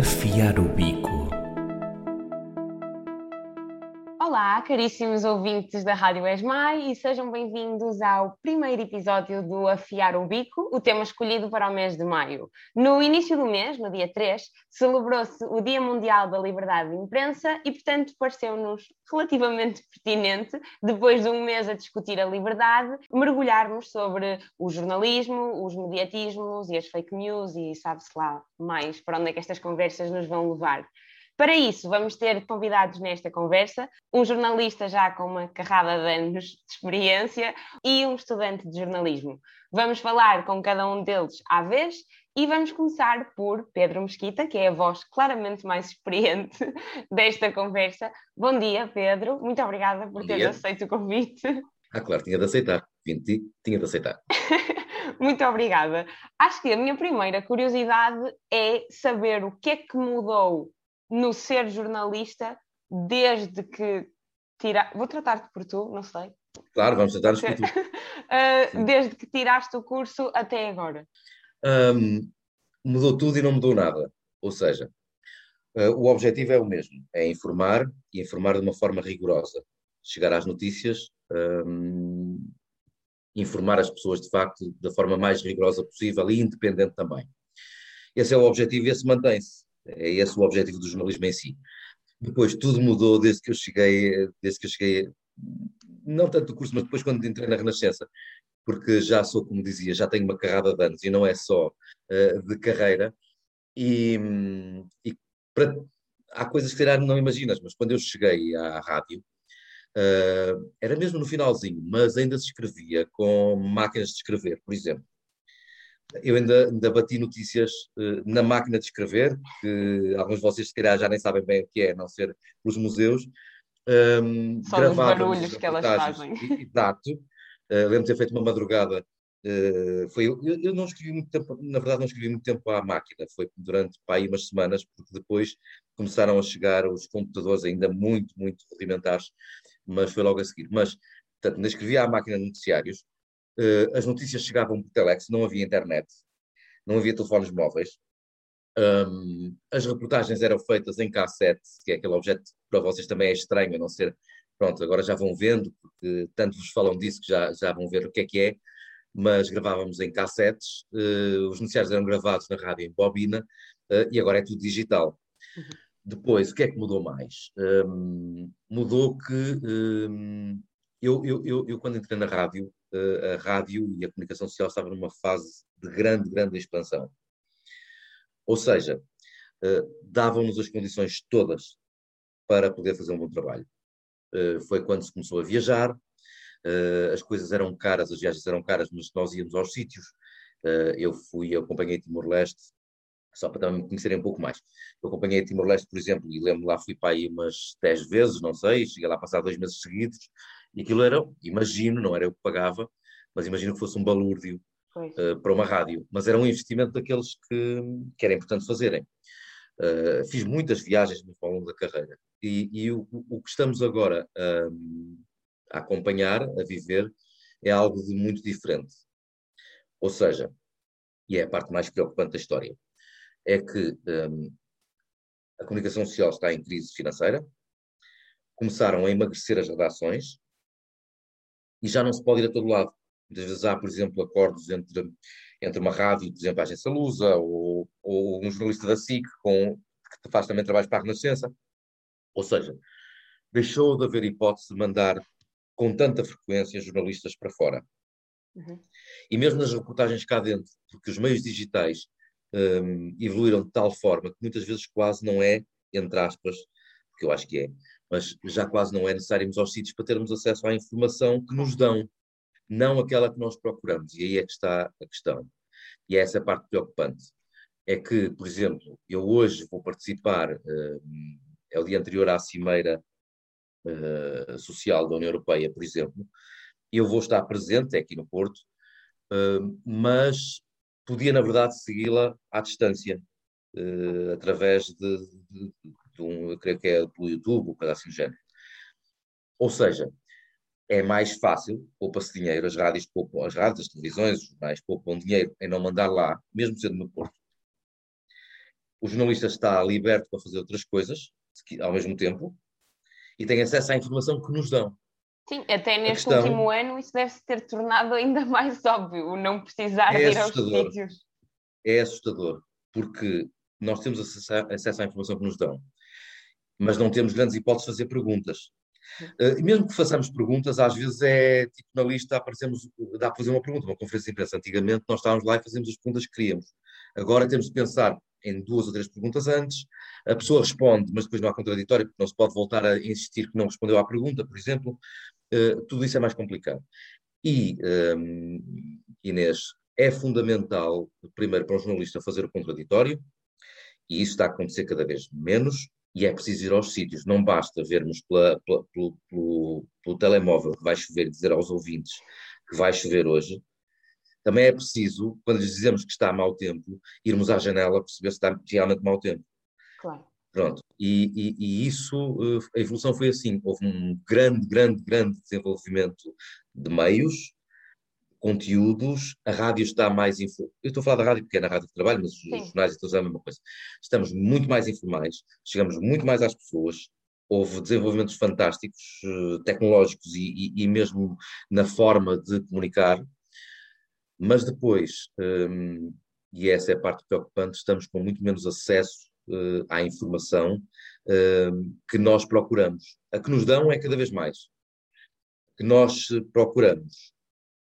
Afiar o bico. Caríssimos ouvintes da Rádio Esmai e sejam bem-vindos ao primeiro episódio do Afiar o Bico, o tema escolhido para o mês de maio. No início do mês, no dia 3, celebrou-se o Dia Mundial da Liberdade de Imprensa e, portanto, pareceu-nos relativamente pertinente, depois de um mês a discutir a liberdade, mergulharmos sobre o jornalismo, os mediatismos e as fake news e sabe-se lá mais para onde é que estas conversas nos vão levar. Para isso, vamos ter convidados nesta conversa, um jornalista já com uma carrada de anos de experiência e um estudante de jornalismo. Vamos falar com cada um deles à vez e vamos começar por Pedro Mesquita, que é a voz claramente mais experiente desta conversa. Bom dia, Pedro. Muito obrigada por teres aceito o convite. Ah, claro, tinha de aceitar. Tinha de aceitar. Muito obrigada. Acho que a minha primeira curiosidade é saber o que é que mudou no ser jornalista desde que tira... Vou tratar-te por tu, não sei. Claro, vamos tratar-nos por tu. uh, desde que tiraste o curso até agora. Um, mudou tudo e não mudou nada. Ou seja, uh, o objetivo é o mesmo: é informar e informar de uma forma rigorosa. Chegar às notícias, um, informar as pessoas de facto da forma mais rigorosa possível e independente também. Esse é o objetivo e esse mantém-se. É esse o objetivo do jornalismo em si. Depois tudo mudou desde que eu cheguei, desde que eu cheguei, não tanto do curso, mas depois quando entrei na Renascença, porque já sou, como dizia, já tenho uma carrada de anos e não é só uh, de carreira. E, e para, há coisas que não imaginas, mas quando eu cheguei à rádio, uh, era mesmo no finalzinho, mas ainda se escrevia com máquinas de escrever, por exemplo eu ainda, ainda bati notícias uh, na máquina de escrever, que alguns de vocês se calhar já nem sabem bem o que é, a não ser os museus. Um, Só os barulhos que elas fazem. Exato. Uh, lembro de ter feito uma madrugada. Uh, foi, eu, eu, não escrevi muito tempo, na verdade não escrevi muito tempo à máquina, foi durante pá, aí umas semanas, porque depois começaram a chegar os computadores ainda muito, muito rudimentares, mas foi logo a seguir. Mas, portanto, ainda escrevi à máquina de noticiários, uh, as notícias chegavam por telex, não havia internet, não havia telefones móveis. Um, as reportagens eram feitas em cassete, que é aquele objeto que para vocês também é estranho, a não ser, pronto, agora já vão vendo, porque tanto vos falam disso que já, já vão ver o que é que é, mas gravávamos em cassetes, uh, os noticiários eram gravados na rádio em bobina, uh, e agora é tudo digital. Uhum. Depois, o que é que mudou mais? Um, mudou que um, eu, eu, eu, eu, quando entrei na rádio, a rádio e a comunicação social estavam numa fase de grande, grande expansão. Ou seja, davam-nos as condições todas para poder fazer um bom trabalho. Foi quando se começou a viajar, as coisas eram caras, as viagens eram caras, mas nós íamos aos sítios. Eu fui, eu acompanhei Timor-Leste, só para também me conhecerem um pouco mais. Eu acompanhei Timor-Leste, por exemplo, e lembro lá, fui para aí umas 10 vezes, não sei, cheguei lá a passar dois meses seguidos, e aquilo era, imagino, não era eu que pagava, mas imagino que fosse um balúrdio uh, para uma rádio. Mas era um investimento daqueles que, que era importante fazerem. Uh, fiz muitas viagens ao longo da carreira. E, e o, o, que estamos agora um, a acompanhar, a viver, é algo de muito diferente. Ou seja, e é a parte mais preocupante da história, é que um, a comunicação social está em crise financeira, começaram a emagrecer as redações, e já não se pode ir a todo lado. Muitas vezes há, por exemplo, acordos entre, entre uma rádio, por exemplo, a Agência Lusa, ou, ou um jornalista da SIC com, que faz também trabalhos para a Renascença. Ou seja, deixou de haver hipótese de mandar com tanta frequência jornalistas para fora. Uhum. E mesmo nas reportagens cá dentro, porque os meios digitais um, evoluíram de tal forma que muitas vezes quase não é, entre aspas, porque eu acho que é, mas já quase não é necessário irmos aos sítios para termos acesso à informação que nos dão, não aquela que nós procuramos. E aí é que está a questão. E é essa parte preocupante. É que, por exemplo, eu hoje vou participar, uh, é o dia anterior à Cimeira uh, Social da União Europeia, por exemplo, eu vou estar presente, aqui no Porto, uh, mas podia, na verdade, segui-la à distância, através de, de, de um, eu creio que é pelo YouTube, ou coisa assim do género. Ou seja, é mais fácil, poupa-se dinheiro, as rádios poupam, as rádios, as televisões, os jornais poupam dinheiro em não mandar lá, mesmo sendo no Porto. o jornalista está liberto para fazer outras coisas ao mesmo tempo e tem acesso à informação que nos dão. Sim, até neste questão... último ano isso deve-se ter tornado ainda mais óbvio, o não precisar é ir aos sítios. É assustador, porque nós temos acesso à informação que nos dão, mas não temos grandes hipóteses de fazer perguntas. Uh, e mesmo que façamos perguntas, às vezes é tipo na lista aparecemos, dá para fazer uma pergunta, uma conferência de imprensa. Antigamente nós estávamos lá e fazíamos as perguntas que queríamos. Agora temos de pensar em duas ou três perguntas antes, a pessoa responde, mas depois não há contraditório, porque não se pode voltar a insistir que não respondeu à pergunta, por exemplo. Uh, tudo isso é mais complicado. E, um, ehm, Inês, é fundamental, primeiro, para um jornalista fazer o contraditório, e isso está a acontecer cada vez menos, e é preciso ir aos sítios. Não basta vermos pela, pela, pelo, pelo, pelo, telemóvel que vai chover e dizer aos ouvintes que vai chover hoje. Também é preciso, quando lhes dizemos que está mau tempo, irmos à janela perceber se está realmente mau tempo. Claro. Pronto. E, e, e, isso, eh, a evolução foi assim. Houve um grande, grande, grande desenvolvimento de meios, conteúdos, a rádio está mais. Info... Eu estou a falar da rádio porque é na rádio que trabalho, mas Sim. os jornais e todos é a mesma coisa. Estamos muito mais informais, chegamos muito mais às pessoas, houve desenvolvimentos fantásticos, eh, tecnológicos e, e, e mesmo na forma de comunicar, mas depois, um, e essa é a parte preocupante, estamos com muito menos acesso uh, à informação uh, que nós procuramos. A que nos dão é cada vez mais. Que nós procuramos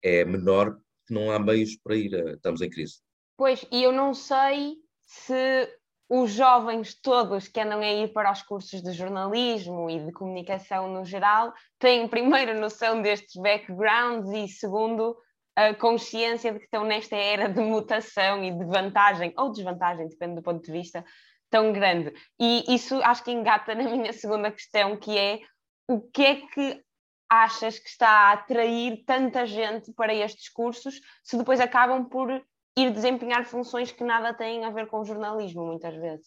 é menor, não há meios para ir, a, estamos em crise. Pois, e eu não sei se os jovens todos que andam a ir para os cursos de jornalismo e de comunicação no geral têm primeiro noção destes backgrounds e segundo a consciência de que estão nesta era de mutação e de vantagem ou desvantagem, depende do ponto de vista, tão grande. E isso acho que engata na minha segunda questão, que é o que é que achas que está a atrair tanta gente para estes cursos se depois acabam por ir desempenhar funções que nada têm a ver com o jornalismo, muitas vezes?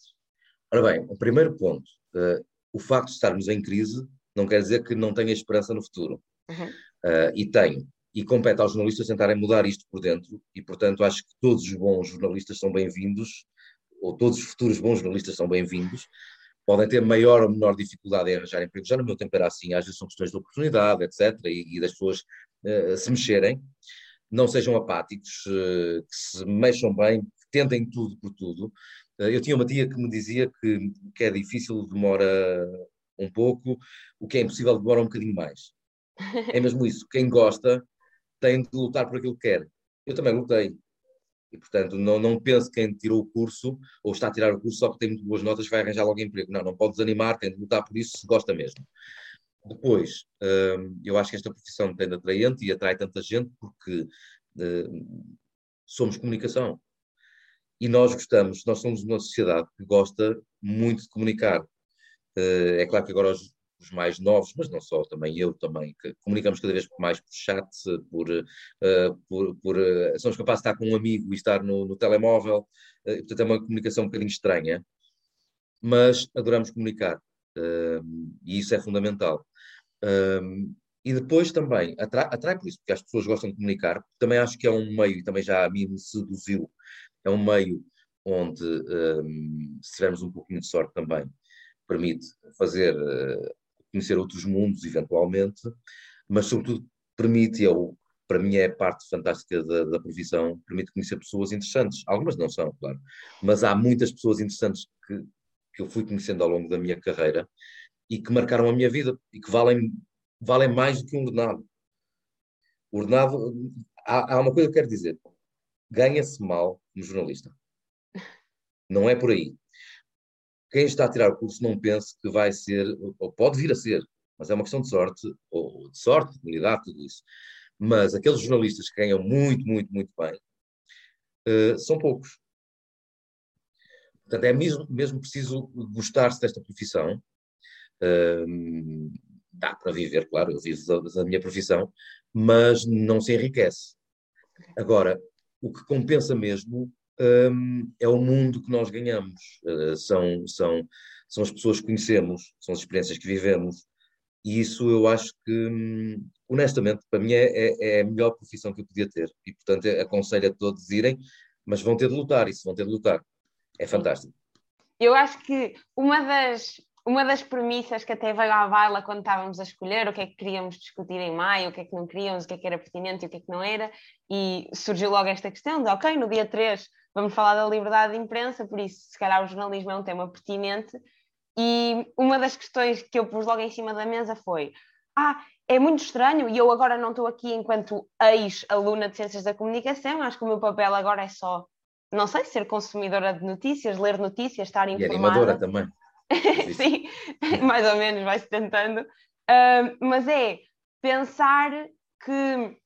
Ora bem, o primeiro ponto, uh, o facto de estarmos em crise não quer dizer que não tenha esperança no futuro. Uhum. Uh, e tenho. E compete aos jornalistas tentarem mudar isto por dentro, e portanto acho que todos os bons jornalistas são bem-vindos, ou todos os futuros bons jornalistas são bem-vindos, podem ter maior ou menor dificuldade em arranjar emprego. Já no meu tempo era assim, às vezes são questões de oportunidade, etc., e, e das pessoas uh, se mexerem. Não sejam apáticos, uh, que se mexam bem, que tentem tudo por tudo. Uh, eu tinha uma tia que me dizia que o que é difícil demora um pouco, o que é impossível demora um bocadinho mais. É mesmo isso. Quem gosta tem de lutar por aquilo que quer. Eu também lutei. E, portanto, não, não pense que quem tirou o curso ou está a tirar o curso só porque tem muito boas notas vai arranjar logo emprego. Não, não pode desanimar, tem de lutar por isso se gosta mesmo. Depois, hum, eu acho que esta profissão tem de atraente e atrai tanta gente porque hum, somos comunicação. E nós gostamos, nós somos uma sociedade que gosta muito de comunicar. Uh, é claro que agora os, os mais novos, mas não só, também eu também, que comunicamos cada vez mais por chat, por, uh, por, por uh, somos capazes de estar com um amigo e estar no, no telemóvel, uh, portanto é uma comunicação um bocadinho estranha, mas adoramos comunicar e isso é fundamental. e depois também, atrai, atrai por isso, porque as pessoas gostam de comunicar, também acho que é um meio, e também já a mim me seduziu, é um meio onde, se tivermos um pouquinho de sorte também, permite fazer conhecer outros mundos, eventualmente, mas, sobretudo, permite, eu, para mim é parte fantástica da, da profissão, permite conhecer pessoas interessantes. Algumas não são, claro, mas há muitas pessoas interessantes que, que eu fui conhecendo ao longo da minha carreira e que marcaram a minha vida e que valem, valem mais do que um ordenado. Ordenado, há, há uma coisa que eu quero dizer: ganha-se mal como jornalista. Não é por aí quem está a tirar o curso não pense que vai ser, ou pode vir a ser, mas é uma questão de sorte, ou de sorte, de habilidade, tudo isso. Mas aqueles jornalistas que ganham muito, muito, muito bem, uh, são poucos. Portanto, é mesmo, mesmo preciso gostar-se desta profissão. Uh, dá para viver, claro, eu vivo da, da minha profissão, mas não se enriquece. Agora, o que compensa mesmo um, é o mundo que nós ganhamos. Uh, são, são, são as pessoas que conhecemos, são as experiências que vivemos. E isso eu acho que, hum, honestamente, para mim é, é, é, a melhor profissão que eu podia ter. E, portanto, aconselho a todos irem, mas vão ter de lutar, isso vão ter de lutar. É fantástico. eu acho que uma das, uma das premissas que até veio à baila quando estávamos a escolher o que é que queríamos discutir em maio, o que é que não queríamos, o que é que era pertinente e o que é que não era, e surgiu logo esta questão de, ok, no dia 3 vamos falar da liberdade de imprensa, por isso, se calhar, o jornalismo é um tema pertinente. E uma das questões que eu pus logo em cima da mesa foi: ah, é muito estranho, e eu agora não estou aqui enquanto ex-aluna de Ciências da Comunicação, acho que o meu papel agora é só, não sei, ser consumidora de notícias, ler notícias, estar informada. E animadora também. Sim, mais ou menos, vai-se tentando. Uh, mas é pensar que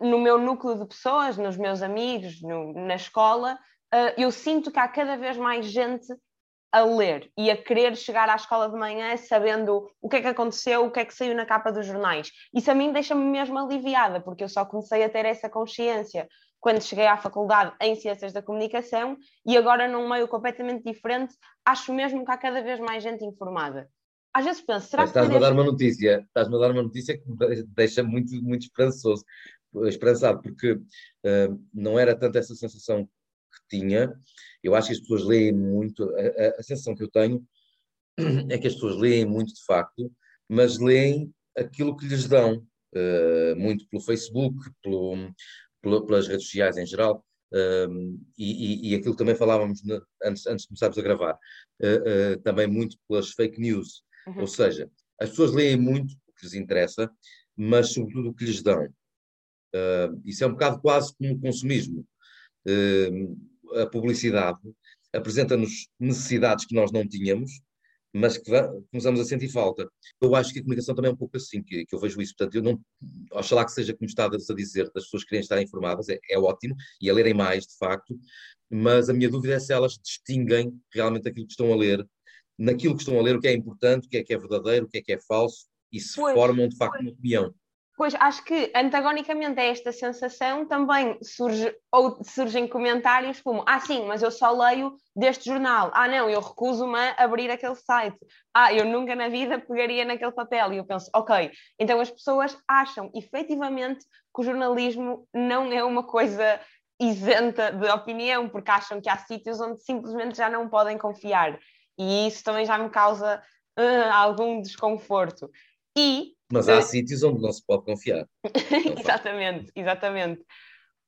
no meu núcleo de pessoas, nos meus amigos, no, na escola, uh, eu sinto que há cada vez mais gente a ler e a querer chegar à escola de manhã sabendo o que é que aconteceu, o que é que saiu na capa dos jornais. Isso a mim deixa-me mesmo aliviada, porque eu só comecei a ter essa consciência quando cheguei à faculdade em Ciências da Comunicação e agora num meio completamente diferente, acho mesmo que há cada vez mais gente informada. Às vezes penso, será Mas que... Estás-me a dar uma notícia, estás-me a dar uma notícia que me deixa muito, muito esperançoso, esperançado, porque uh, não era tanto essa sensação que tinha, eu acho que as pessoas leem muito, a, a, sensação que eu tenho é que as pessoas leem muito de facto, mas leem aquilo que lhes dão, uh, muito pelo Facebook, pelo, pelo, pelas redes sociais em geral, uh, e, e, aquilo que também falávamos ne, antes, antes de começarmos a gravar, também muito pelas fake news, uhum. ou seja, as pessoas leem muito o que lhes interessa, mas sobretudo o que lhes dão. isso é um bocado quase como o consumismo. Uh, a publicidade apresenta-nos necessidades que nós não tínhamos, mas que começamos a sentir falta. Eu acho que a comunicação também é um pouco assim, que, que eu vejo isso. Portanto, eu não, oxalá que seja como estás a dizer, das pessoas querem estar informadas, é, é, ótimo, e a lerem mais, de facto, mas a minha dúvida é se elas distinguem realmente aquilo que estão a ler, naquilo que estão a ler, o que é importante, o que é que é verdadeiro, o que é que é falso, e se pois, formam, de facto, pois. uma opinião. Pois, acho que antagonicamente a esta sensação também surge, ou surgem comentários como ah sim, mas eu só leio deste jornal, ah não, eu recuso-me a abrir aquele site, ah, eu nunca na vida pegaria naquele papel, e eu penso, ok, então as pessoas acham efetivamente que o jornalismo não é uma coisa isenta de opinião, porque acham que há sítios onde simplesmente já não podem confiar, e isso também já me causa uh, algum desconforto. E mas há sítios onde não se pode confiar. exatamente, exatamente.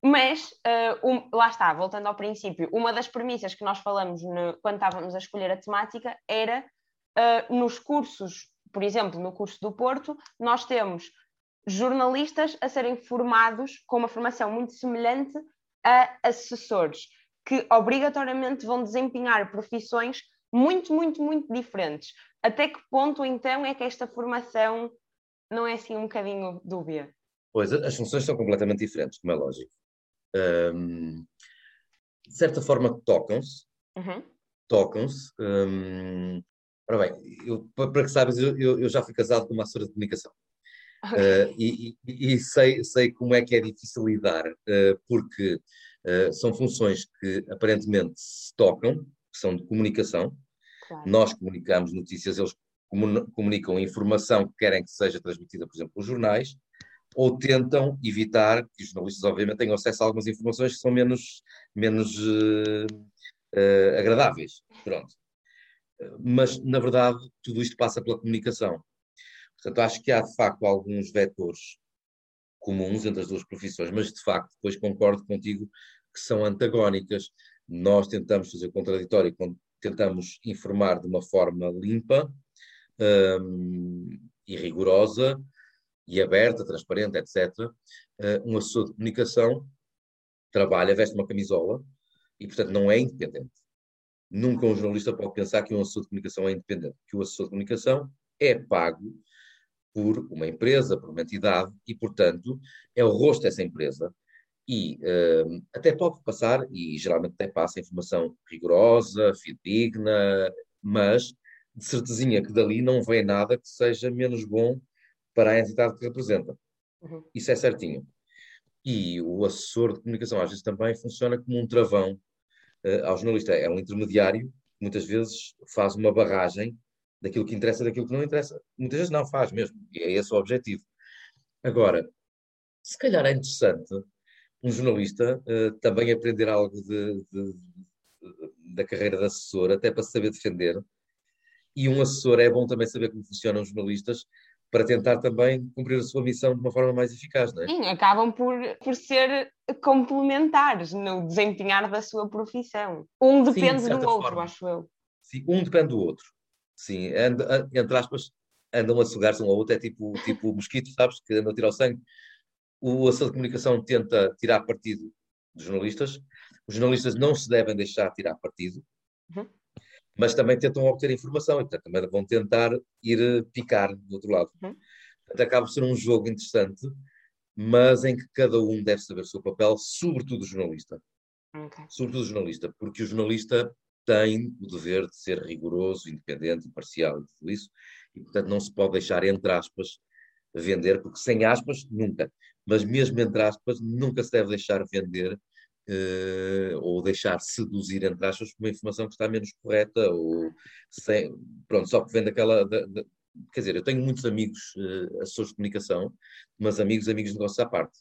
Mas, uh, um, lá está, voltando ao princípio, uma das premissas que nós falamos no, quando estávamos a escolher a temática era uh, nos cursos, por exemplo, no curso do Porto, nós temos jornalistas a serem formados com uma formação muito semelhante a assessores, que obrigatoriamente vão desempenhar profissões muito, muito, muito diferentes. Até que ponto, então, é que esta formação não é assim um bocadinho dúbia? Pois, as funções são completamente diferentes, como é lógico. Um, de certa forma, tocam-se. Uhum. Tocam-se. Um, ora bem, eu, para que sabes, eu, eu, já fui casado com uma assessora de comunicação. Okay. Uh, e, e, e sei, sei como é que é difícil lidar, uh, porque uh, são funções que aparentemente se tocam, são de comunicação. Claro. Nós comunicamos notícias, eles comunicam informação que querem que seja transmitida, por exemplo, pelos jornais, ou tentam evitar que os jornalistas, obviamente, tenham acesso a algumas informações que são menos, menos uh, uh, agradáveis. Pronto. Mas, na verdade, tudo isto passa pela comunicação. Portanto, acho que há, de facto, alguns vetores comuns entre as duas profissões, mas, de facto, depois concordo contigo que são antagónicas. Nós tentamos fazer contraditório tentamos informar de uma forma limpa, um, e rigorosa e aberta, transparente, etc. Uh, um assessor de comunicação trabalha, veste uma camisola e, portanto, não é independente. Nunca um jornalista pode pensar que um assessor de comunicação é independente, que o assessor de comunicação é pago por uma empresa, por uma entidade, e, portanto, é o rosto dessa empresa. E uh, até pode passar, e geralmente até passa, informação rigorosa, fidedigna, mas de certezinha que dali não vem nada que seja menos bom para a entidade que representa. Uhum. Isso é certinho. E o assessor de comunicação às vezes também funciona como um travão uh, ao jornalista. É um intermediário, muitas vezes faz uma barragem daquilo que interessa daquilo que não interessa. Muitas vezes não faz mesmo, e é esse o objetivo. Agora, se calhar é interessante um jornalista uh, também aprender algo de, de, de, da carreira de assessor, até para saber defender. E um assessor é bom também saber como funcionam os jornalistas para tentar também cumprir a sua missão de uma forma mais eficaz, não é? Sim, acabam por, por ser complementares no desempenhar da sua profissão. Um depende Sim, de do outro, forma. acho eu. Sim, um depende do outro. Sim, anda, entre aspas, andam a sugar-se um ao outro, é tipo, tipo mosquito, sabes, que andam a tirar o sangue. O assessor de comunicação tenta tirar partido dos jornalistas. Os jornalistas não se devem deixar tirar partido. Uhum mas também tentam obter informação e, portanto, também vão tentar ir eh, picar do outro lado. Uhum. Portanto, acaba por ser um jogo interessante, mas em que cada um deve saber o seu papel, sobretudo o jornalista. Okay. Sobretudo o jornalista, porque o jornalista tem o dever de ser rigoroso, independente, imparcial e tudo isso, e, portanto, não se pode deixar, entre aspas, vender, porque sem aspas, nunca. Mas mesmo entre aspas, nunca se deve deixar vender uh, ou deixar seduzir, entre aspas, por uma informação que está menos correta, ou sem, pronto, só que vem daquela. Da, da, quer dizer, eu tenho muitos amigos uh, assessores de comunicação, mas amigos, amigos de negócios à parte.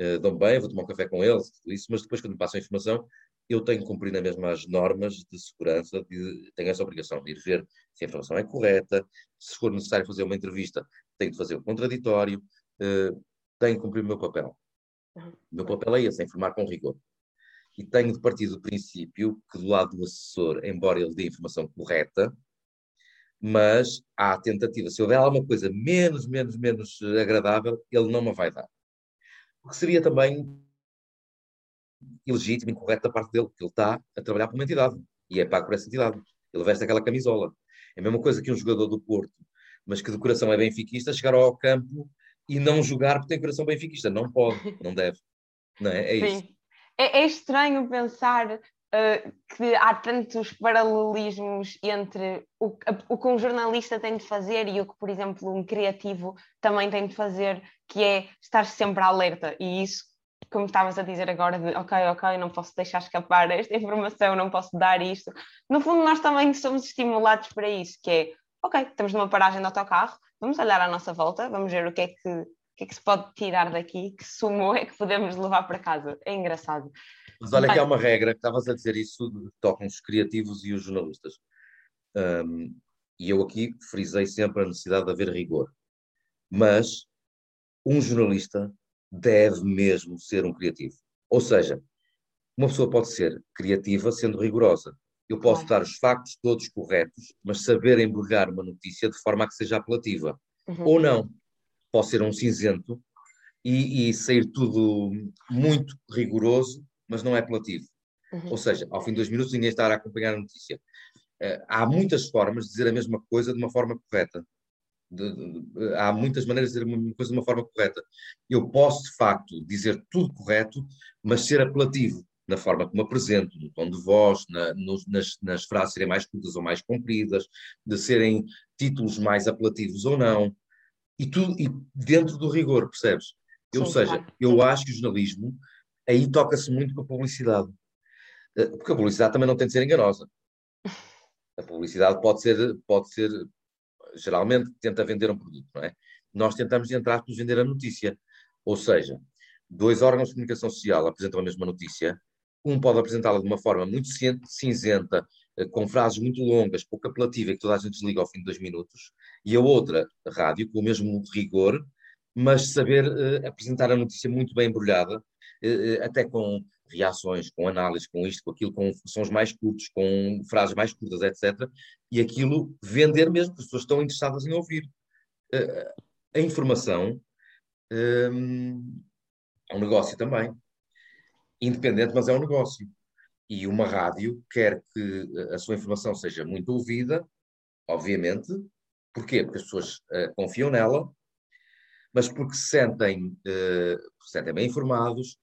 Uh, dão bem, vou tomar um café com eles, isso, mas depois, quando me passam a informação, eu tenho que cumprir as normas de segurança, de, tenho essa obrigação de ir ver se a informação é correta, se for necessário fazer uma entrevista, tenho de fazer o contraditório, uh, tenho que cumprir o meu papel. O meu papel é esse, é informar com rigor. E tenho de partir do princípio que, do lado do assessor, embora ele dê a informação correta, mas há a tentativa, se houver alguma coisa menos, menos, menos agradável, ele não me vai dar. O que seria também ilegítimo, incorreto da parte dele, porque ele está a trabalhar para uma entidade e é pago por essa entidade. Ele veste aquela camisola. É a mesma coisa que um jogador do Porto, mas que de coração é benfiquista, chegar ao campo e não jogar porque tem coração benfiquista. Não pode, não deve. Não é? É isso. É, é estranho pensar uh, que há tantos paralelismos entre o, o que um jornalista tem de fazer e o que, por exemplo, um criativo também tem de fazer, que é estar sempre alerta. E isso, como estavas a dizer agora, de ok, ok, não posso deixar escapar esta informação, não posso dar isto. No fundo, nós também somos estimulados para isso, que é ok, estamos numa paragem de autocarro, vamos olhar à nossa volta, vamos ver o que é que, o que, é que se pode tirar daqui, que sumo é que podemos levar para casa. É engraçado. Mas olha que há uma regra, que estavas a dizer isso, tocam os criativos e os jornalistas. Um, e eu aqui frisei sempre a necessidade de haver rigor. Mas um jornalista deve mesmo ser um criativo. Ou seja, uma pessoa pode ser criativa sendo rigorosa, eu posso dar os factos todos corretos, mas saber embrulhar uma notícia de forma a que seja apelativa. Uhum. Ou não. Posso ser um cinzento e, e, sair tudo muito rigoroso, mas não é apelativo. Uhum. Ou seja, ao fim de dois minutos ninguém está a acompanhar a notícia. Uh, há muitas formas de dizer a mesma coisa de uma forma correta. De, de, de, há muitas maneiras de dizer uma coisa de uma forma correta. Eu posso, de facto, dizer tudo correto, mas ser apelativo na forma como apresento, no tom de voz, na, nos, nas, nas, frases serem mais curtas ou mais compridas, de serem títulos mais apelativos ou não, e tudo e dentro do rigor, percebes? Ou seja, eu acho que o jornalismo aí toca-se muito com a publicidade, eh, porque a publicidade também não tem de ser enganosa. A publicidade pode ser, pode ser, geralmente tenta vender um produto, não é? Nós tentamos, entre aspas, vender a notícia. Ou seja, dois órgãos de comunicação social apresentam a mesma notícia, um pode apresentá-la de uma forma muito cinzenta, eh, com frases muito longas, pouco apelativa, que toda a gente desliga ao fim de dois minutos, e a outra, a rádio, com o mesmo rigor, mas saber uh, apresentar a notícia muito bem embrulhada, uh, até com reações, com análises, com isto, com aquilo, com sons mais curtos, com frases mais curtas, etc. E aquilo vender mesmo, as pessoas estão interessadas em ouvir. Uh, a informação é um negócio também independente, mas é um negócio. E uma rádio quer que a sua informação seja muito ouvida, obviamente. Porquê? Porque as pessoas uh, confiam nela, mas porque se sentem, uh, se sentem bem informados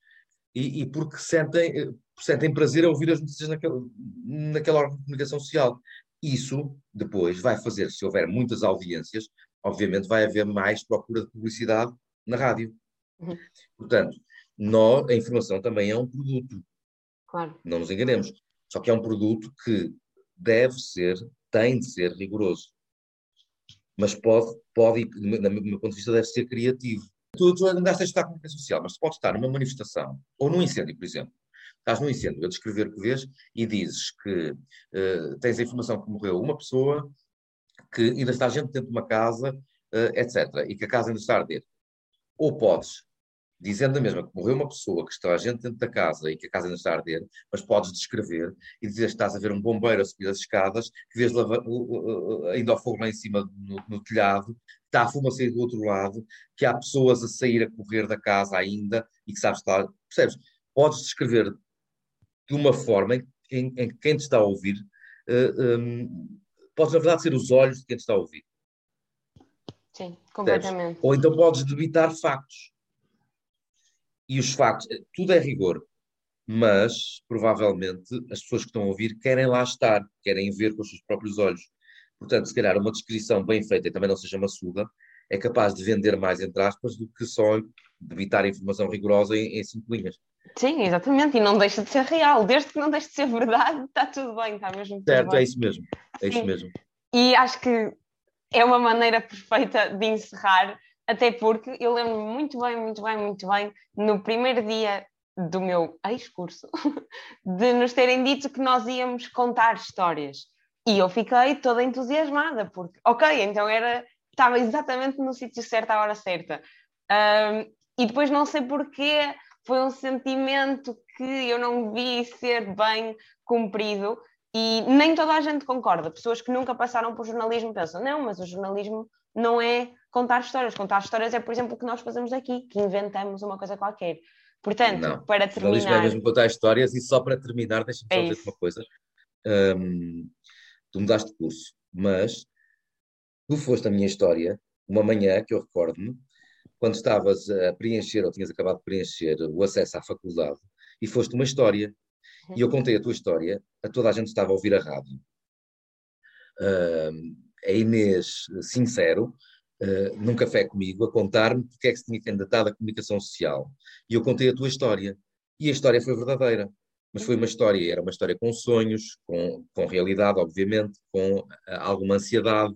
e, e porque sentem, uh, sentem prazer a ouvir as notícias naquela, naquela órgão de comunicação social. Isso depois vai fazer, se houver muitas audiências, obviamente vai haver mais procura de publicidade na rádio. Uhum. Portanto, nós, a informação também é um produto. Claro. Não nos enganemos. Só que é um produto que deve ser, tem de ser rigoroso. Mas pode, pode do meu ponto de vista, deve ser criativo. Tu, tu andaste a estar com comunicação social, mas tu podes estar numa manifestação ou num incêndio, por exemplo. estás no incêndio a descrever o que vês e dizes que uh, tens a informação que morreu uma pessoa, que ainda está gente dentro de uma casa, uh, etc., e que a casa ainda está a arder. Ou podes, dizendo a mesma que morreu uma pessoa, que está a gente dentro da casa e que a casa ainda está a arder, mas podes descrever e dizer que estás a ver um bombeiro a subir as escadas, que vês lava, ainda o fogo lá em cima no, no telhado, está a fuma a sair do outro lado, que há pessoas a sair a correr da casa ainda e que sabes estar. Percebes? Podes descrever de uma forma em, em, em que quem te está a ouvir uh, eh, um, ehm, pode, na verdade, ser os olhos de quem te está a ouvir. Sim, completamente. Ou então podes debitar factos. E os factos, tudo é rigor, mas provavelmente as pessoas que estão a ouvir querem lá estar, querem ver com os seus próprios olhos. Portanto, se calhar uma descrição bem feita e também não seja maçuda, é capaz de vender mais, entre aspas, do que só debitar informação rigorosa em, em cinco linhas. Sim, exatamente, e não deixa de ser real. Desde que não deixe de ser verdade, está tudo bem, está mesmo tudo Certo, bem. é isso mesmo. É Sim. isso mesmo. E acho que é uma maneira perfeita de encerrar, até porque eu lembro muito bem, muito bem, muito bem, no primeiro dia do meu ex-curso, de nos terem dito que nós íamos contar histórias. E eu fiquei toda entusiasmada, porque, ok, então era, estava exatamente no sítio certo à hora certa. Um, e depois não sei porquê, foi um sentimento que eu não vi ser bem cumprido e nem toda a gente concorda. Pessoas que nunca passaram por jornalismo pensam, não, mas o jornalismo não é contar histórias. Contar histórias é, por exemplo, o que nós fazemos aqui, que inventamos uma coisa qualquer. Portanto, não. para terminar. Jornalismo é mesmo contar histórias e só para terminar, deixa-me só é dizer uma coisa. Um, tu mudaste de curso, mas tu foste a minha história, uma manhã que eu recordo-me, quando estavas a preencher, ou tinhas acabado de preencher o acesso à faculdade, e foste uma história. E eu contei a tua história, a toda a gente estava a ouvir a rádio. Uh, a Inês, sincero, uh, num café comigo, a contar-me porque é que se tinha candidatado à comunicação social. E eu contei a tua história. E a história foi verdadeira mas foi uma história, era uma história com sonhos, com, com realidade, obviamente, com uh, alguma ansiedade,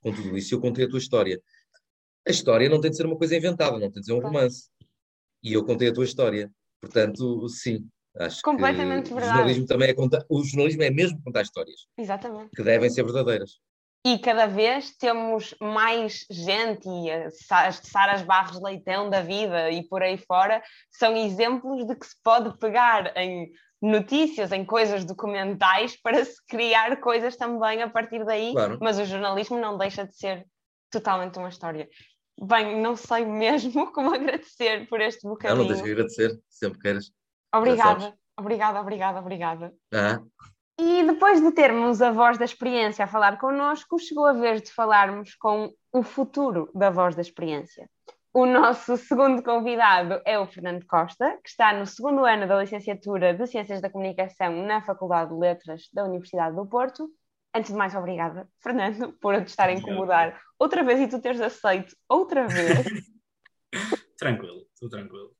com tudo isso. E eu contei a tua história. A história não tem de ser uma coisa inventada, não tem de ser um romance. E eu contei a tua história. Portanto, sim, acho Completamente que verdade. o jornalismo também é contar, o jornalismo é mesmo contar histórias. Exatamente. Que devem ser verdadeiras. E cada vez temos mais gente, e as Saras Barros Leitão da vida e por aí fora, são exemplos de que se pode pegar em notícias, em coisas documentais, para se criar coisas também a partir daí, claro. mas o jornalismo não deixa de ser totalmente uma história. Bem, não sei mesmo como agradecer por este bocadinho. Não, não tens que agradecer, sempre queiras. Obrigada, obrigada, obrigada, obrigada. Ah. E depois de termos a voz da experiência a falar connosco, chegou a vez de falarmos com o futuro da voz da experiência. O nosso segundo convidado é o Fernando Costa, que está no segundo ano da licenciatura de Ciências da Comunicação na Faculdade de Letras da Universidade do Porto. Antes de mais, obrigada, Fernando, por te estar a incomodar outra vez e tu teres aceito outra vez. tranquilo, estou tranquilo.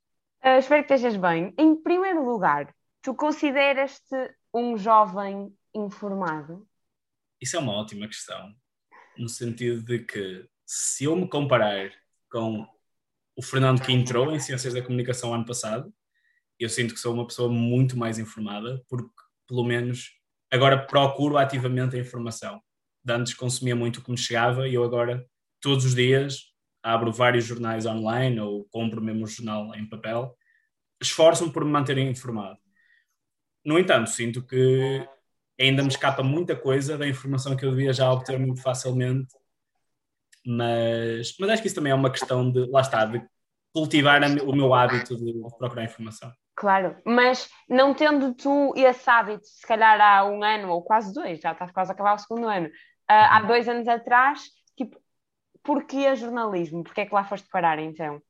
Uh, espero que estejas bem. Em primeiro lugar, tu consideras-te um jovem informado? Isso é uma ótima questão, no sentido de que se eu me comparar com o Fernando que entrou em Ciências da Comunicação ano passado. Eu sinto que sou uma pessoa muito mais informada, porque pelo menos agora procuro ativamente a informação. Antes consumia muito o que me chegava e eu agora, todos os dias, abro vários jornais online ou compro mesmo o jornal em papel. Esforço-me por me manter informado. No entanto, sinto que ainda me escapa muita coisa da informação que eu devia já obter muito facilmente mas, mas acho que isso também é uma questão de, lá está, de cultivar o meu hábito de procurar informação. Claro, mas não tendo tu esse hábito, se calhar há um ano ou quase dois, já estás quase a acabar o segundo ano, uh, há uhum. dois anos atrás, tipo, porquê jornalismo? Porquê é que lá foste parar então?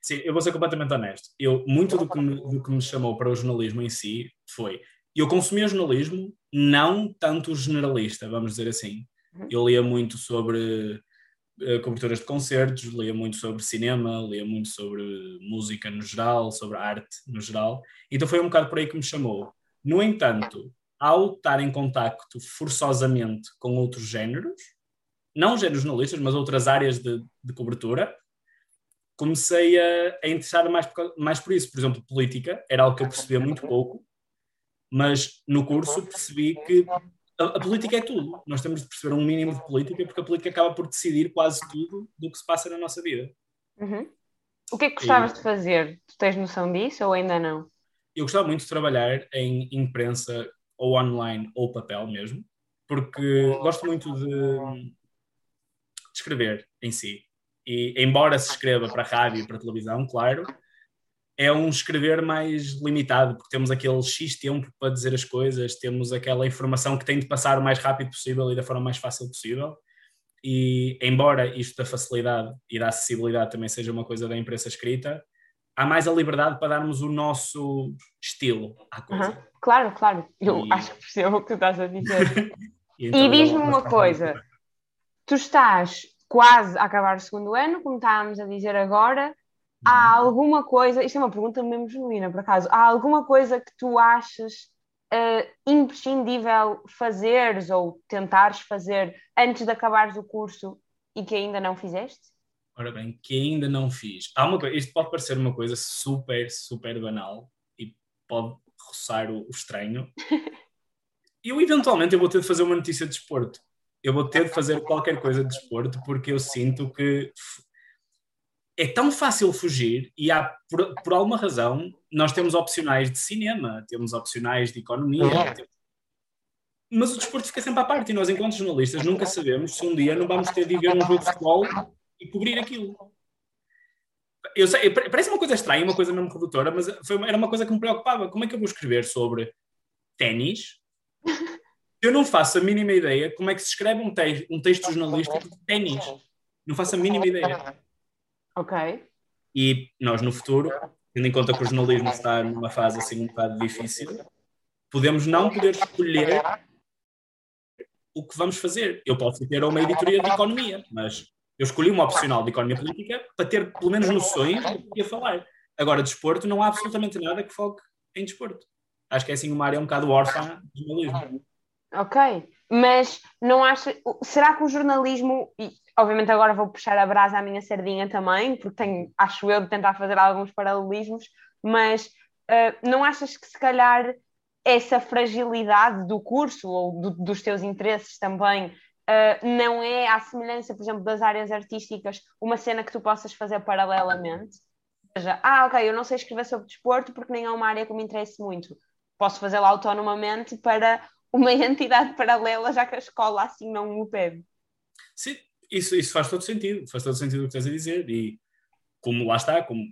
Sim, eu vou ser completamente honesto. Eu, muito do que, me, do que me chamou para o jornalismo em si foi, eu consumia jornalismo, não tanto generalista, vamos dizer assim. Uhum. Eu lia muito sobre eh, coberturas de concertos, lia muito sobre cinema, lia muito sobre música no geral, sobre arte no geral. Então foi um bocado por aí que me chamou. No entanto, ao estar em contacto forçosamente com outros géneros, não géneros jornalistas, mas outras áreas de, de cobertura, comecei a, a interessar mais por, mais por isso. Por exemplo, política era algo que eu percebia muito pouco, mas no curso percebi que a, a, política é tudo. Nós temos de perceber um mínimo de política, porque a política acaba por decidir quase tudo do que se passa na nossa vida. Uhum. O que é que gostavas e, de fazer? Tu tens noção disso ou ainda não? Eu gostava muito de trabalhar em imprensa ou online ou papel mesmo, porque gosto muito de, de escrever em si. E embora se escreva para rádio e para televisão, claro, é um escrever mais limitado, porque temos aquele X tempo para dizer as coisas, temos aquela informação que tem de passar o mais rápido possível e da forma mais fácil possível. E embora isto da facilidade e da acessibilidade também seja uma coisa da imprensa escrita, há mais a liberdade para darmos o nosso estilo à coisa. Uhum. Claro, claro. Eu e... acho que percebo o que tu estás a dizer. e, então, e diz-me uma coisa: tu estás quase a acabar o segundo ano, como estávamos a dizer agora, há uhum. alguma coisa, isto é uma pergunta mesmo genuína, por acaso, há alguma coisa que tu achas uh, imprescindível fazeres ou tentares fazer antes de acabares o curso e que ainda não fizeste? Ora bem, que ainda não fiz. Há uma coisa, isto pode parecer uma coisa super, super banal e pode roçar o, o estranho. eu, eventualmente, eu vou ter de fazer uma notícia de desporto eu vou ter de fazer qualquer coisa de desporto porque eu sinto que é tão fácil fugir e há, por, por alguma razão, nós temos opcionais de cinema, temos opcionais de economia, uhum. temos... mas o desporto fica sempre à parte e nós, enquanto jornalistas, nunca sabemos se um dia não vamos ter de ver um jogo de futebol e cobrir aquilo. Eu sei, parece uma coisa estranha, uma coisa mesmo redutora, mas foi, era uma coisa que me preocupava. Como é que eu vou escrever sobre ténis eu não faço a mínima ideia como é que se escreve um, te um texto jornalístico de ténis. Não faço a mínima ideia. Ok. E nós, no futuro, tendo em conta que o jornalismo está numa fase assim um bocado difícil, podemos não poder escolher o que vamos fazer. Eu posso ter uma editoria de economia, mas eu escolhi uma opcional de economia política para ter pelo menos noções do que ia falar. Agora, desporto, não há absolutamente nada que foque em desporto. Acho que é assim uma área um bocado órfã do jornalismo. Ok, mas não acha. Será que o jornalismo. E, obviamente, agora vou puxar a brasa à minha sardinha também, porque tenho, acho eu, de tentar fazer alguns paralelismos, mas uh, não achas que se calhar essa fragilidade do curso ou do, dos teus interesses também uh, não é, à semelhança, por exemplo, das áreas artísticas, uma cena que tu possas fazer paralelamente? Ou seja, ah, ok, eu não sei escrever sobre desporto porque nem é uma área que me interesse muito. Posso fazê-la autonomamente para uma entidade paralela, já que a escola assim não o pede. Sim, isso, isso faz todo sentido, faz todo sentido o que estás a dizer. E como lá está, como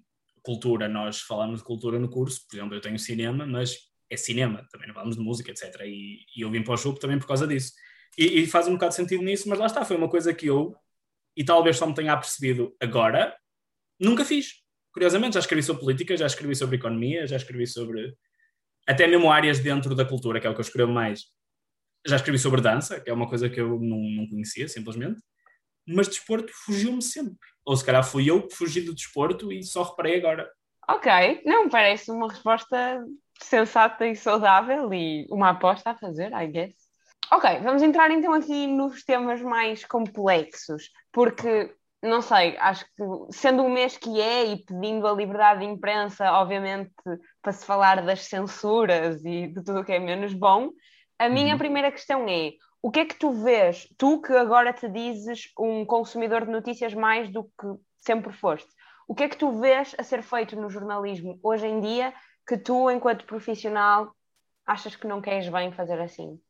cultura, nós falamos de cultura no curso, por exemplo, eu tenho cinema, mas é cinema, também não falamos de música, etc. E, e eu vim para o jogo também por causa disso. E, e, faz um bocado de sentido nisso, mas lá está, foi uma coisa que eu, e talvez só me tenha apercebido agora, nunca fiz. Curiosamente, já escrevi sobre política, já escrevi sobre economia, já escrevi sobre até mesmo áreas dentro da cultura, que é o que eu escrevo mais. Já escrevi sobre dança, que é uma coisa que eu não, não conhecia, simplesmente. Mas desporto fugiu-me sempre. Ou se calhar fui eu que fugi do desporto e só reparei agora. Ok, não parece uma resposta sensata e saudável e uma aposta a fazer, I guess. Ok, vamos entrar então aqui nos temas mais complexos, porque não sei, acho que sendo o mês que é e pedindo a liberdade de imprensa, obviamente, para se falar das censuras e de tudo o que é menos bom, a minha uhum. primeira questão é: o que é que tu vês, tu que agora te dizes um consumidor de notícias mais do que sempre foste, o que é que tu vês a ser feito no jornalismo hoje em dia que tu, enquanto profissional, achas que não queres bem fazer assim?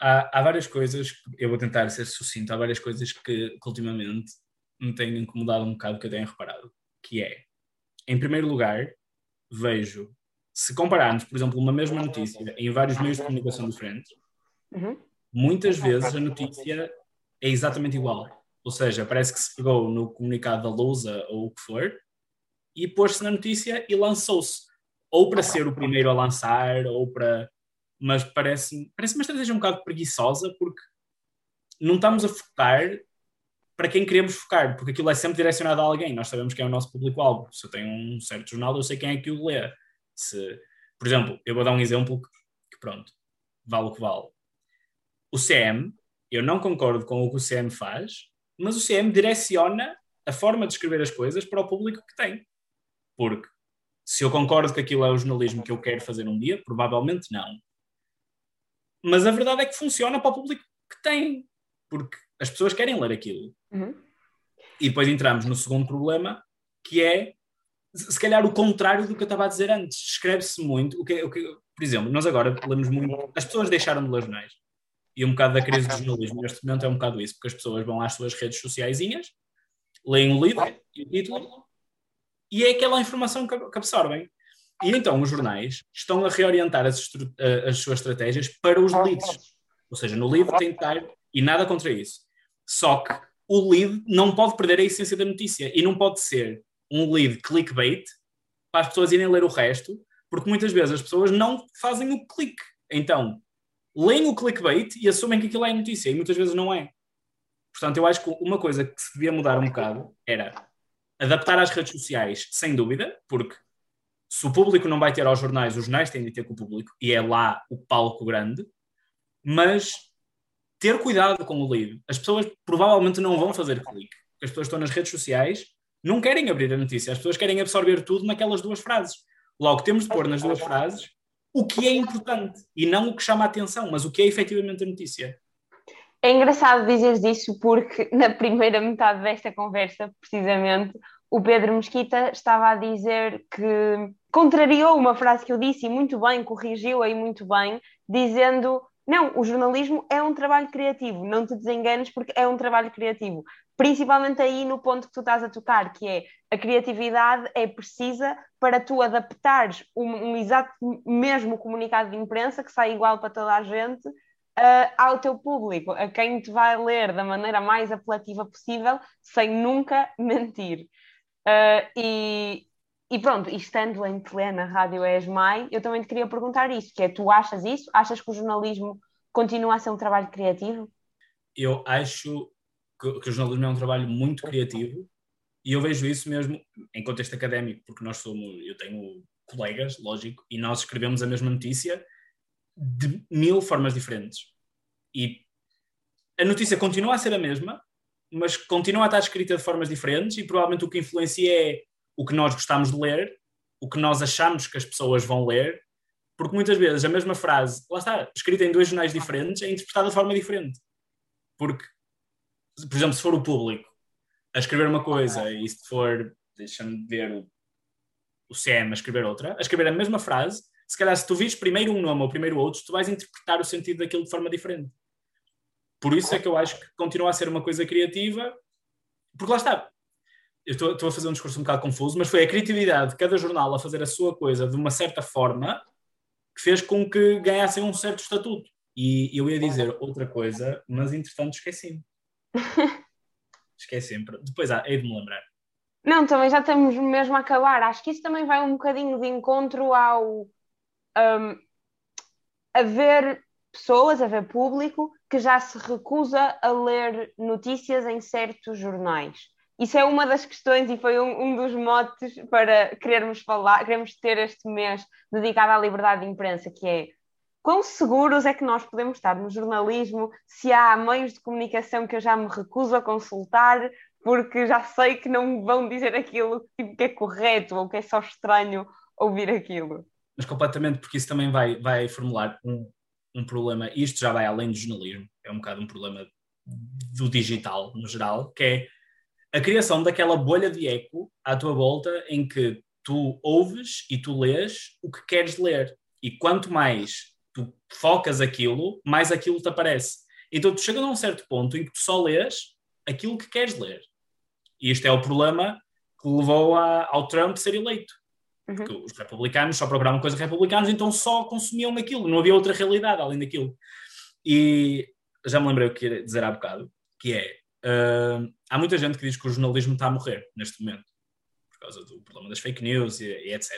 Há, há, várias coisas, eu vou tentar ser sucinto, há várias coisas que, que ultimamente me têm incomodado um bocado que eu tenho reparado, que é, em primeiro lugar, vejo, se compararmos, por exemplo, uma mesma notícia em vários meios de comunicação diferentes, uhum. muitas vezes a notícia é exatamente igual. Ou seja, parece que se pegou no comunicado da Lousa ou o que for e pôs-se na notícia e lançou-se. Ou para ser o primeiro a lançar, ou para mas parece, parece uma estratégia um bocado preguiçosa porque não estamos a focar para quem queremos focar, porque aquilo é sempre direcionado a alguém. Nós sabemos quem é o nosso público-alvo. Se eu tenho um certo jornal, eu sei quem é que o lê. Se, por exemplo, eu vou dar um exemplo que, que, pronto, vale o que vale. O CM, eu não concordo com o que o CM faz, mas o CM direciona a forma de escrever as coisas para o público que tem. Porque se eu concordo que aquilo é o jornalismo que eu quero fazer um dia, provavelmente não. Mas a verdade é que funciona para o público que tem, porque as pessoas querem ler aquilo. Uhum. E depois entramos no segundo problema, que é se calhar o contrário do que eu estava a dizer antes. Escreve-se muito. O que, o que, por exemplo, nós agora lemos muito. As pessoas deixaram de ler jornais. E um bocado da crise do jornalismo neste momento é um bocado isso, porque as pessoas vão às suas redes sociais, leem o livro e o título, e é aquela informação que absorvem. E então os jornais estão a reorientar as, as suas estratégias para os leads. Ou seja, no livro tem que estar, e nada contra isso. Só que o lead não pode perder a essência da notícia e não pode ser um lead clickbait para as pessoas irem ler o resto, porque muitas vezes as pessoas não fazem o clique. Então, leem o clickbait e assumem que aquilo é notícia, e muitas vezes não é. Portanto, eu acho que uma coisa que se devia mudar um bocado era adaptar às redes sociais, sem dúvida, porque se o público não vai ter aos jornais, os jornais têm de ter com o público, e é lá o palco grande, mas ter cuidado com o lead. As pessoas provavelmente não vão fazer clique. As pessoas estão nas redes sociais, não querem abrir a notícia, as pessoas querem absorver tudo naquelas duas frases. Logo, temos de pôr nas duas frases o que é importante e não o que chama a atenção, mas o que é efetivamente a notícia. É engraçado dizeres isso porque na primeira metade desta conversa, precisamente, o Pedro Mesquita estava a dizer que contrariou uma frase que eu disse e muito bem, corrigiu aí muito bem, dizendo não, o jornalismo é um trabalho criativo, não te desenganes porque é um trabalho criativo. Principalmente aí no ponto que tu estás a tocar, que é a criatividade é precisa para tu adaptares um, um exato mesmo comunicado de imprensa que sai igual para toda a gente uh, ao teu público, a quem te vai ler da maneira mais apelativa possível, sem nunca mentir. Uh, e, e pronto, e estando em plena Rádio ESMAI, eu também te queria perguntar isso, que é, tu achas isso? Achas que o jornalismo continua a ser um trabalho criativo? Eu acho que, que o jornalismo é um trabalho muito criativo e eu vejo isso mesmo em contexto académico, porque nós somos, eu tenho colegas, lógico, e nós escrevemos a mesma notícia de mil formas diferentes. E a notícia continua a ser a mesma, mas continua a estar escrita de formas diferentes e provavelmente o que influencia é o que nós gostamos de ler, o que nós achamos que as pessoas vão ler, porque muitas vezes a mesma frase, lá está, escrita em dois jornais diferentes, é interpretada de forma diferente. Porque, por exemplo, se for o público a escrever uma coisa e se for, deixa-me ver, o, o CM a escrever outra, a escrever a mesma frase, se calhar se tu vires primeiro um nome ou primeiro outro, tu vais interpretar o sentido daquilo de forma diferente. Por isso é que eu acho que continua a ser uma coisa criativa, porque lá está. Eu estou a fazer um discurso um bocado confuso, mas foi a criatividade de cada jornal a fazer a sua coisa de uma certa forma que fez com que ganhassem um certo estatuto. E eu ia dizer outra coisa, mas entretanto esqueci-me. esqueci-me. Depois ah, hei de me lembrar. Não, também já estamos mesmo a acabar. Acho que isso também vai um bocadinho de encontro ao um, haver pessoas, haver público que já se recusa a ler notícias em certos jornais. Isso é uma das questões e foi um, um, dos motes para querermos falar, queremos ter este mês dedicado à liberdade de imprensa, que é quão seguros é que nós podemos estar no jornalismo se há meios de comunicação que eu já me recuso a consultar porque já sei que não vão dizer aquilo tipo, que é correto ou que é só estranho ouvir aquilo mas completamente porque isso também vai, vai formular um, um problema, e isto já vai além do jornalismo, é um bocado um problema do digital no geral, que é a criação daquela bolha de eco à tua volta em que tu ouves e tu lês o que queres ler. E quanto mais tu focas aquilo, mais aquilo te aparece. Então tu chegas a um certo ponto em que tu só lês aquilo que queres ler. E este é o problema que levou a, ao Trump ser eleito. Uhum. Porque os republicanos só procuravam coisas republicanas, então só consumiam aquilo, não havia outra realidade além daquilo. E já me lembrei o que ia dizer há bocado, que é, uh, há muita gente que diz que o jornalismo está a morrer neste momento, por causa do problema das fake news e, e etc.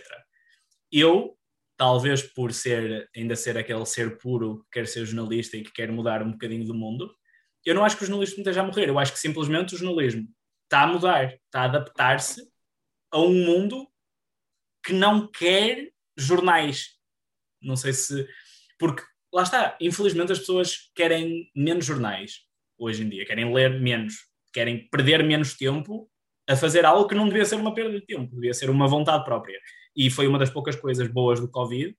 Eu, talvez por ser, ainda ser aquele ser puro que quer ser jornalista e que quer mudar um bocadinho do mundo, eu não acho que o jornalismo esteja a morrer, eu acho que simplesmente o jornalismo está a mudar, está a adaptar-se a um mundo que não quer jornais. Não sei se. Porque, lá está, infelizmente as pessoas querem menos jornais hoje em dia, querem ler menos, querem perder menos tempo a fazer algo que não devia ser uma perda de tempo, devia ser uma vontade própria. E foi uma das poucas coisas boas do Covid,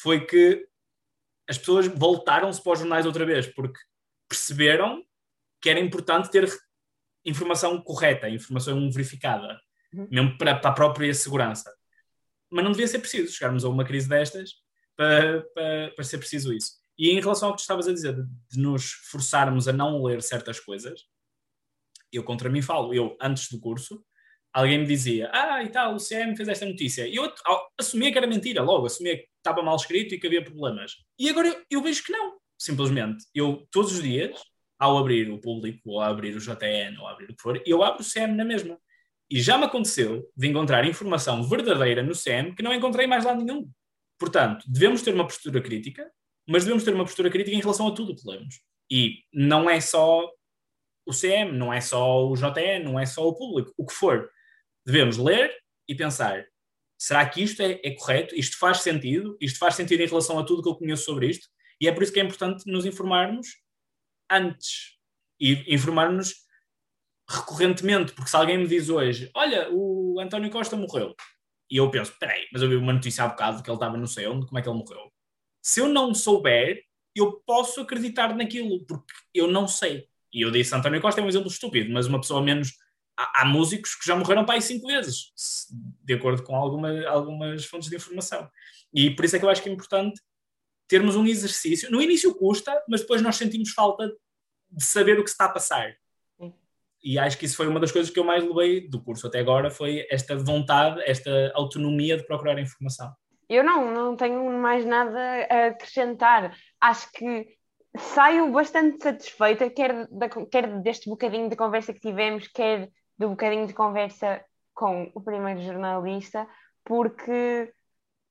foi que as pessoas voltaram-se para os jornais outra vez, porque perceberam que era importante ter informação correta, informação verificada, uhum. mesmo para, para, a própria segurança. Mas não devia ser preciso chegarmos a uma crise destas para, para, para ser preciso isso. E em relação ao que tu estavas a dizer, de, de nos forçarmos a não ler certas coisas, eu contra mim falo. Eu, antes do curso, alguém me dizia, ah, e tal, o CM fez esta notícia. E eu assumia que era mentira logo, assumia que estava mal escrito e que havia problemas. E agora eu, eu vejo que não, simplesmente. Eu, todos os dias, ao abrir o público, ou abrir o JN, ou abrir o que for, eu abro o CM na mesma. E já me aconteceu de encontrar informação verdadeira no CM que não encontrei mais lá nenhum. Portanto, devemos ter uma postura crítica, mas devemos ter uma postura crítica em relação a tudo o que lemos. E não é só o CM, não é só o JN, não é só o público, o que for. Devemos ler e pensar: será que isto é, é, correto? Isto faz sentido? Isto faz sentido em relação a tudo que eu conheço sobre isto? E é por isso que é importante nos informarmos antes e informarmos recorrentemente, porque se alguém me diz hoje: Olha, o António Costa morreu, e eu penso: Peraí, mas eu vi uma notícia há bocado que ele estava no céu, como é que ele morreu? Se eu não souber, eu posso acreditar naquilo, porque eu não sei. E eu disse António Costa é um exemplo estúpido, mas uma pessoa menos. Há, músicos que já morreram para aí cinco vezes, de acordo com alguma, algumas fontes de informação. E por isso é que eu acho que é importante termos um exercício. No início custa, mas depois nós sentimos falta de saber o que está a passar. E acho que isso foi uma das coisas que eu mais levei do curso até agora, foi esta vontade, esta autonomia de procurar informação. Eu não, não tenho mais nada a acrescentar. Acho que saio bastante satisfeita, quer, da, quer deste bocadinho de conversa que tivemos, quer do bocadinho de conversa com o primeiro jornalista, porque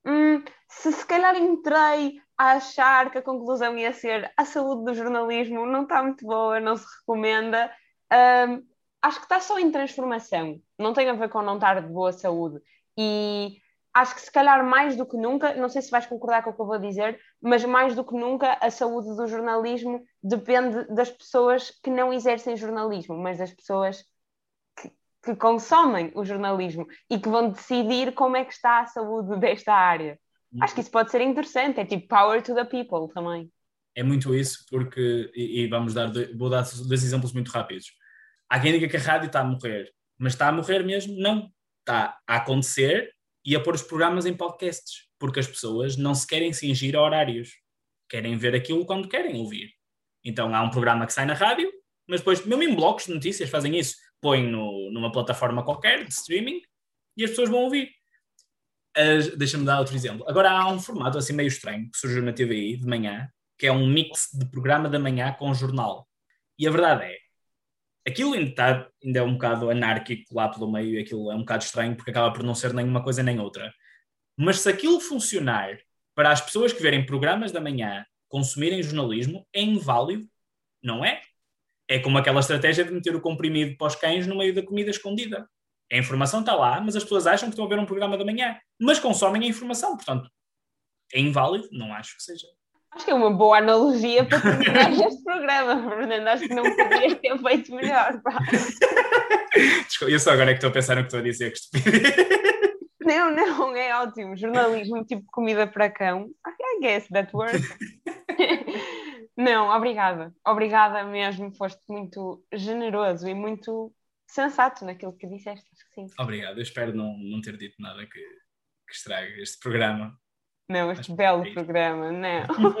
hum, se se calhar entrei a achar que a conclusão ia ser a saúde do jornalismo não está muito boa, não se recomenda, hum, acho que está só em transformação, não tem a ver com não estar de boa saúde. E acho que se calhar mais do que nunca, não sei se vais concordar com o que eu vou dizer, mas mais do que nunca a saúde do jornalismo depende das pessoas que não exercem jornalismo, mas das pessoas que, que consomem o jornalismo e que vão decidir como é que está a saúde desta área. Uhum. Acho que isso pode ser interessante, é tipo power to the people também. É muito isso, porque, e, e vamos dar, vou dar dois exemplos muito rápidos. Há quem diga que a rádio está a morrer, mas está a morrer mesmo? Não. Está a acontecer e a pôr os programas em podcasts, porque as pessoas não se querem cingir a horários, querem ver aquilo quando querem ouvir. Então há um programa que sai na rádio, mas depois, mesmo em blocos de notícias, fazem isso, põem no, numa plataforma qualquer de streaming e as pessoas vão ouvir. Deixa-me dar outro exemplo. Agora há um formato assim meio estranho que surgiu na TVI de manhã, que é um mix de programa da manhã com jornal. E a verdade é, aquilo ainda, está, ainda é um bocado anárquico lá pelo meio, aquilo é um bocado estranho porque acaba por não ser nenhuma coisa nem outra. Mas se aquilo funcionar para as pessoas que verem programas da manhã consumirem jornalismo, é inválido, não é? É como aquela estratégia de meter o comprimido para os cães no meio da comida escondida. A informação está lá, mas as pessoas acham que estão a ver um programa da manhã, mas consomem a informação, portanto, é inválido, não acho que seja. Acho que é uma boa analogia para terminar este programa, Fernando. Acho que não poderias ter feito melhor. Pá. Desculpa, eu só agora é que estou a pensar no que estou a dizer, que estupidez. Não, não, é ótimo. Jornalismo tipo comida para cão. I guess that works. não, obrigada. Obrigada mesmo. Foste muito generoso e muito sensato naquilo que disseste. Acho que sim. Obrigado. Eu espero não, não ter dito nada que, que estrague este programa. Não, este belo é programa, não.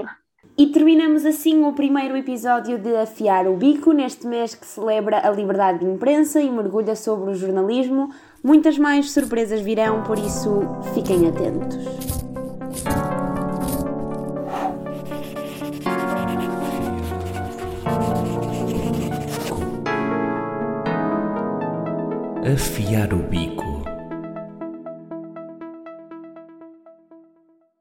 E terminamos assim o primeiro episódio de Afiar o Bico, neste mês que celebra a liberdade de imprensa e mergulha sobre o jornalismo. Muitas mais surpresas virão, por isso fiquem atentos. Afiar o Bico